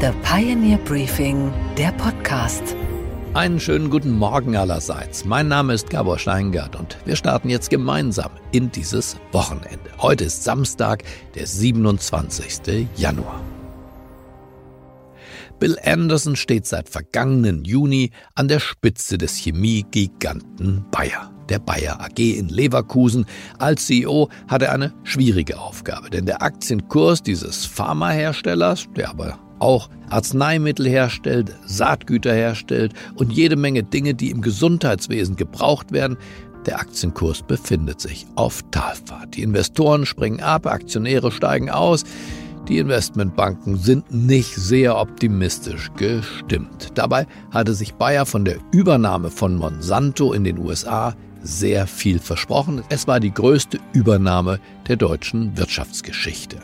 The Pioneer Briefing, der Podcast. Einen schönen guten Morgen allerseits. Mein Name ist Gabor Steingart und wir starten jetzt gemeinsam in dieses Wochenende. Heute ist Samstag, der 27. Januar. Bill Anderson steht seit vergangenen Juni an der Spitze des Chemiegiganten Bayer, der Bayer AG in Leverkusen. Als CEO hat er eine schwierige Aufgabe, denn der Aktienkurs dieses Pharmaherstellers, der aber auch Arzneimittel herstellt, Saatgüter herstellt und jede Menge Dinge, die im Gesundheitswesen gebraucht werden, der Aktienkurs befindet sich auf Talfahrt. Die Investoren springen ab, Aktionäre steigen aus. Die Investmentbanken sind nicht sehr optimistisch gestimmt. Dabei hatte sich Bayer von der Übernahme von Monsanto in den USA sehr viel versprochen. Es war die größte Übernahme der deutschen Wirtschaftsgeschichte.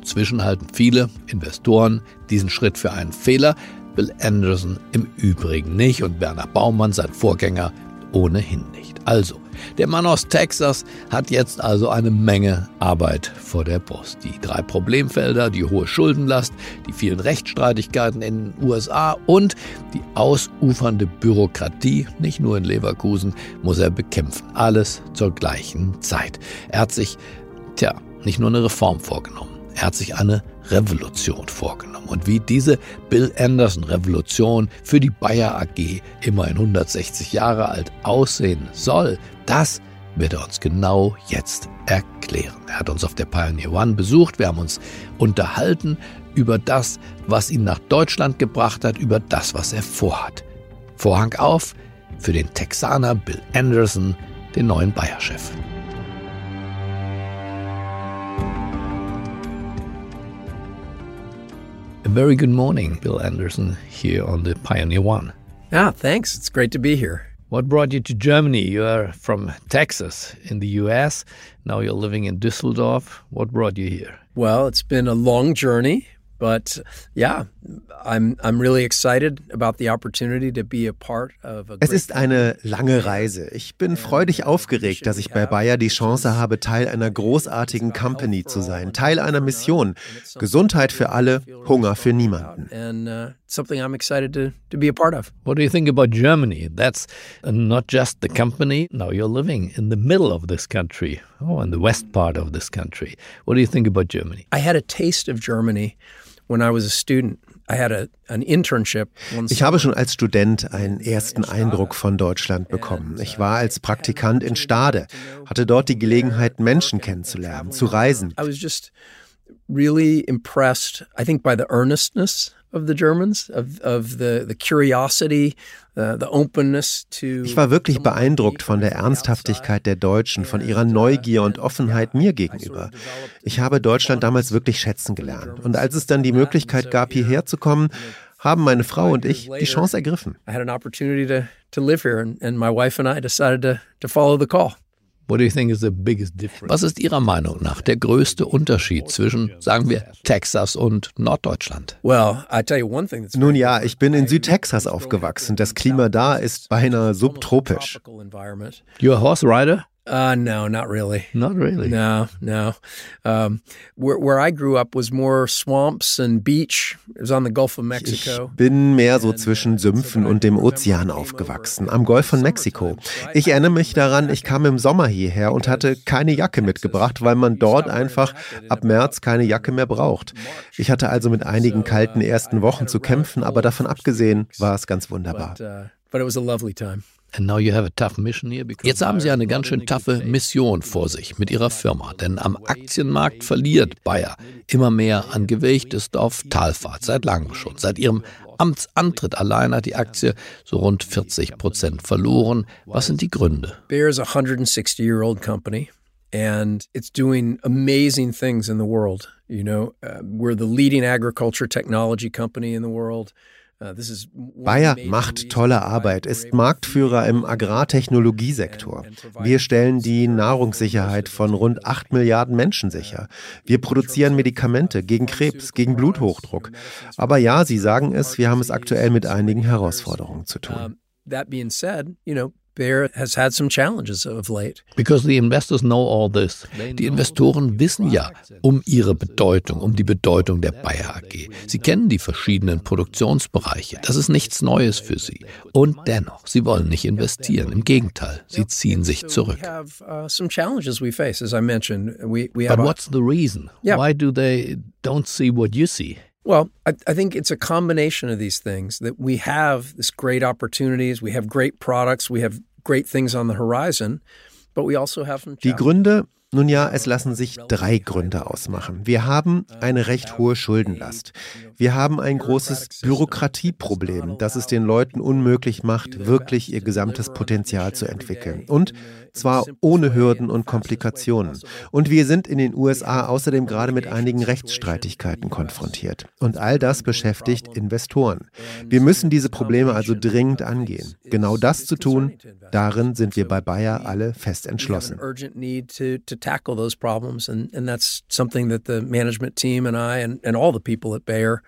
Inzwischen halten viele Investoren diesen Schritt für einen Fehler, Bill Anderson im Übrigen nicht und Werner Baumann, sein Vorgänger, ohnehin nicht. Also, der Mann aus Texas hat jetzt also eine Menge Arbeit vor der Brust. Die drei Problemfelder, die hohe Schuldenlast, die vielen Rechtsstreitigkeiten in den USA und die ausufernde Bürokratie, nicht nur in Leverkusen, muss er bekämpfen. Alles zur gleichen Zeit. Er hat sich, tja, nicht nur eine Reform vorgenommen. Er hat sich eine Revolution vorgenommen. Und wie diese Bill Anderson-Revolution für die Bayer AG immerhin 160 Jahre alt aussehen soll, das wird er uns genau jetzt erklären. Er hat uns auf der Pioneer One besucht, wir haben uns unterhalten über das, was ihn nach Deutschland gebracht hat, über das, was er vorhat. Vorhang auf für den Texaner Bill Anderson, den neuen Bayer-Chef. Very good morning, Bill Anderson, here on the Pioneer One. Ah, thanks. It's great to be here. What brought you to Germany? You are from Texas in the US. Now you're living in Düsseldorf. What brought you here? Well, it's been a long journey, but yeah, I'm I'm really excited about the opportunity to be a part of a Es ist eine lange Reise. Ich bin freudig aufgeregt, dass ich bei Bayer die Chance habe, Teil einer großartigen Company zu sein, Teil einer Mission. Gesundheit für alle, Hunger für niemanden. and uh, something I'm excited to to be a part of. What do you think about Germany? That's not just the company. Now you're living in the middle of this country, oh, in the west part of this country. What do you think about Germany? I had a taste of Germany when I was a student. I had a, an internship. one Ich habe schon als Student einen ersten Eindruck von Deutschland bekommen. Ich war als Praktikant in Stade, hatte dort die Gelegenheit, Menschen kennenzulernen, zu reisen. I was just really impressed, I think, by the earnestness of the Germans, of, of the, the curiosity, uh, the openness to. Ich war wirklich beeindruckt von der Ernsthaftigkeit der Deutschen, von ihrer Neugier und Offenheit mir gegenüber. Ich habe Deutschland damals wirklich schätzen gelernt. Und als es dann die Möglichkeit gab, hierher zu kommen, haben meine Frau und ich die Chance ergriffen. I had an opportunity to, to live here, and, and my wife and I decided to, to follow the call. What do you think is the biggest difference? Was ist Ihrer Meinung nach der größte Unterschied zwischen, sagen wir, Texas und Norddeutschland? Well, I tell you one thing that's Nun ja, ich bin in Südtexas aufgewachsen. Das Klima da ist beinahe subtropisch. You're a horse rider? Uh, no, not really. Not really. No, no. Um, where, where I grew up was more swamps and beach. It was on the Gulf of Ich Mexico. bin mehr so zwischen Sümpfen und dem Ozean aufgewachsen, am Golf von Mexiko. Ich erinnere mich daran, ich kam im Sommer hierher und hatte keine Jacke mitgebracht, weil man dort einfach ab März keine Jacke mehr braucht. Ich hatte also mit einigen kalten ersten Wochen zu kämpfen, aber davon abgesehen war es ganz wunderbar. Uh, but it was a lovely time. And now you have a tough mission here because Jetzt haben Sie eine ganz schön taffe Mission vor sich mit Ihrer Firma, denn am Aktienmarkt verliert Bayer immer mehr an Gewicht, ist auf Talfahrt seit langem schon. Seit Ihrem Amtsantritt allein hat die Aktie so rund 40 Prozent verloren. Was sind die Gründe? Bayer is a 160 year old company. And it's doing amazing things in the world. You know, uh, we're the leading agriculture technology company in the world. The Bayer macht tolle Arbeit, ist Marktführer im Agrartechnologiesektor. Wir stellen die Nahrungssicherheit von rund 8 Milliarden Menschen sicher. Wir produzieren Medikamente gegen Krebs, gegen Bluthochdruck. Aber ja, Sie sagen es, wir haben es aktuell mit einigen Herausforderungen zu tun. That being said, you know, Bayer has had some challenges of late. Because the investors know all this. Die Investoren wissen ja um ihre Bedeutung, um die Bedeutung der Bayer AG. Sie kennen die verschiedenen Produktionsbereiche. Das ist nichts Neues für Sie. Und dennoch, Sie wollen nicht investieren. Im Gegenteil, Sie ziehen sich zurück. uh, But what's the reason? Why do they don't see what you see? Well, I, I think it's a combination of these things that we have this great opportunities, we have great products, we have great things on the horizon, but we also have some Die. Gründe, nun ja, es lassen sich drei Gründe ausmachen. Wir haben eine recht hohe Schuldenlast. Wir haben ein großes Bürokratieproblem, das es den Leuten unmöglich macht, wirklich ihr gesamtes Potenzial zu entwickeln. Und zwar ohne Hürden und Komplikationen. Und wir sind in den USA außerdem gerade mit einigen Rechtsstreitigkeiten konfrontiert. Und all das beschäftigt Investoren. Wir müssen diese Probleme also dringend angehen. Genau das zu tun, darin sind wir bei Bayer alle fest entschlossen. Tackle those problems, and and that's something that the management team and I and, and all the people at Bayer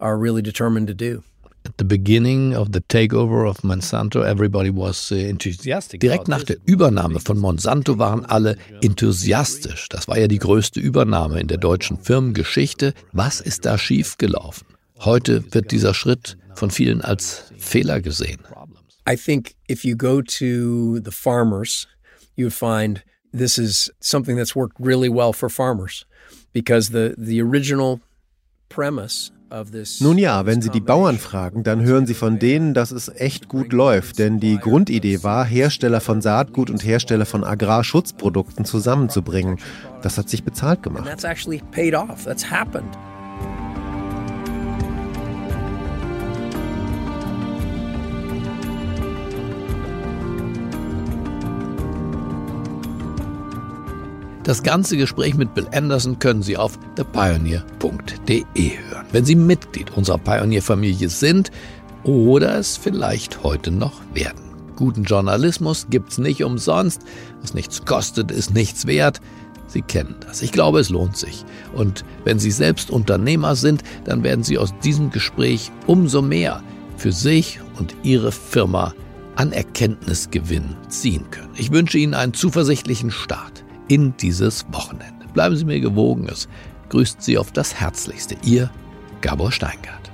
are really determined to do. At the beginning of the takeover of Monsanto, everybody was uh, enthusiastic. Direkt nach der Übernahme von Monsanto waren alle enthusiastisch. Das war ja die größte Übernahme in der deutschen Firmengeschichte. Was ist da schiefgelaufen? Heute wird dieser Schritt von vielen als Fehler gesehen. I think if you go to the farmers, you would find this is something that's worked really well for farmers because the the original premise of this Nun ja, wenn Sie die Bauern fragen, dann hören Sie von denen, dass es echt gut läuft, denn die Grundidee war, Hersteller von Saatgut und Hersteller von Agrarschutzprodukten zusammenzubringen. Das hat sich bezahlt gemacht. Das ganze Gespräch mit Bill Anderson können Sie auf thepioneer.de hören. Wenn Sie Mitglied unserer Pioneer-Familie sind oder es vielleicht heute noch werden. Guten Journalismus gibt's nicht umsonst. Was nichts kostet, ist nichts wert. Sie kennen das. Ich glaube, es lohnt sich. Und wenn Sie selbst Unternehmer sind, dann werden Sie aus diesem Gespräch umso mehr für sich und Ihre Firma an Erkenntnisgewinn ziehen können. Ich wünsche Ihnen einen zuversichtlichen Start in dieses Wochenende. Bleiben Sie mir gewogen. Es grüßt Sie auf das Herzlichste. Ihr Gabor Steingart.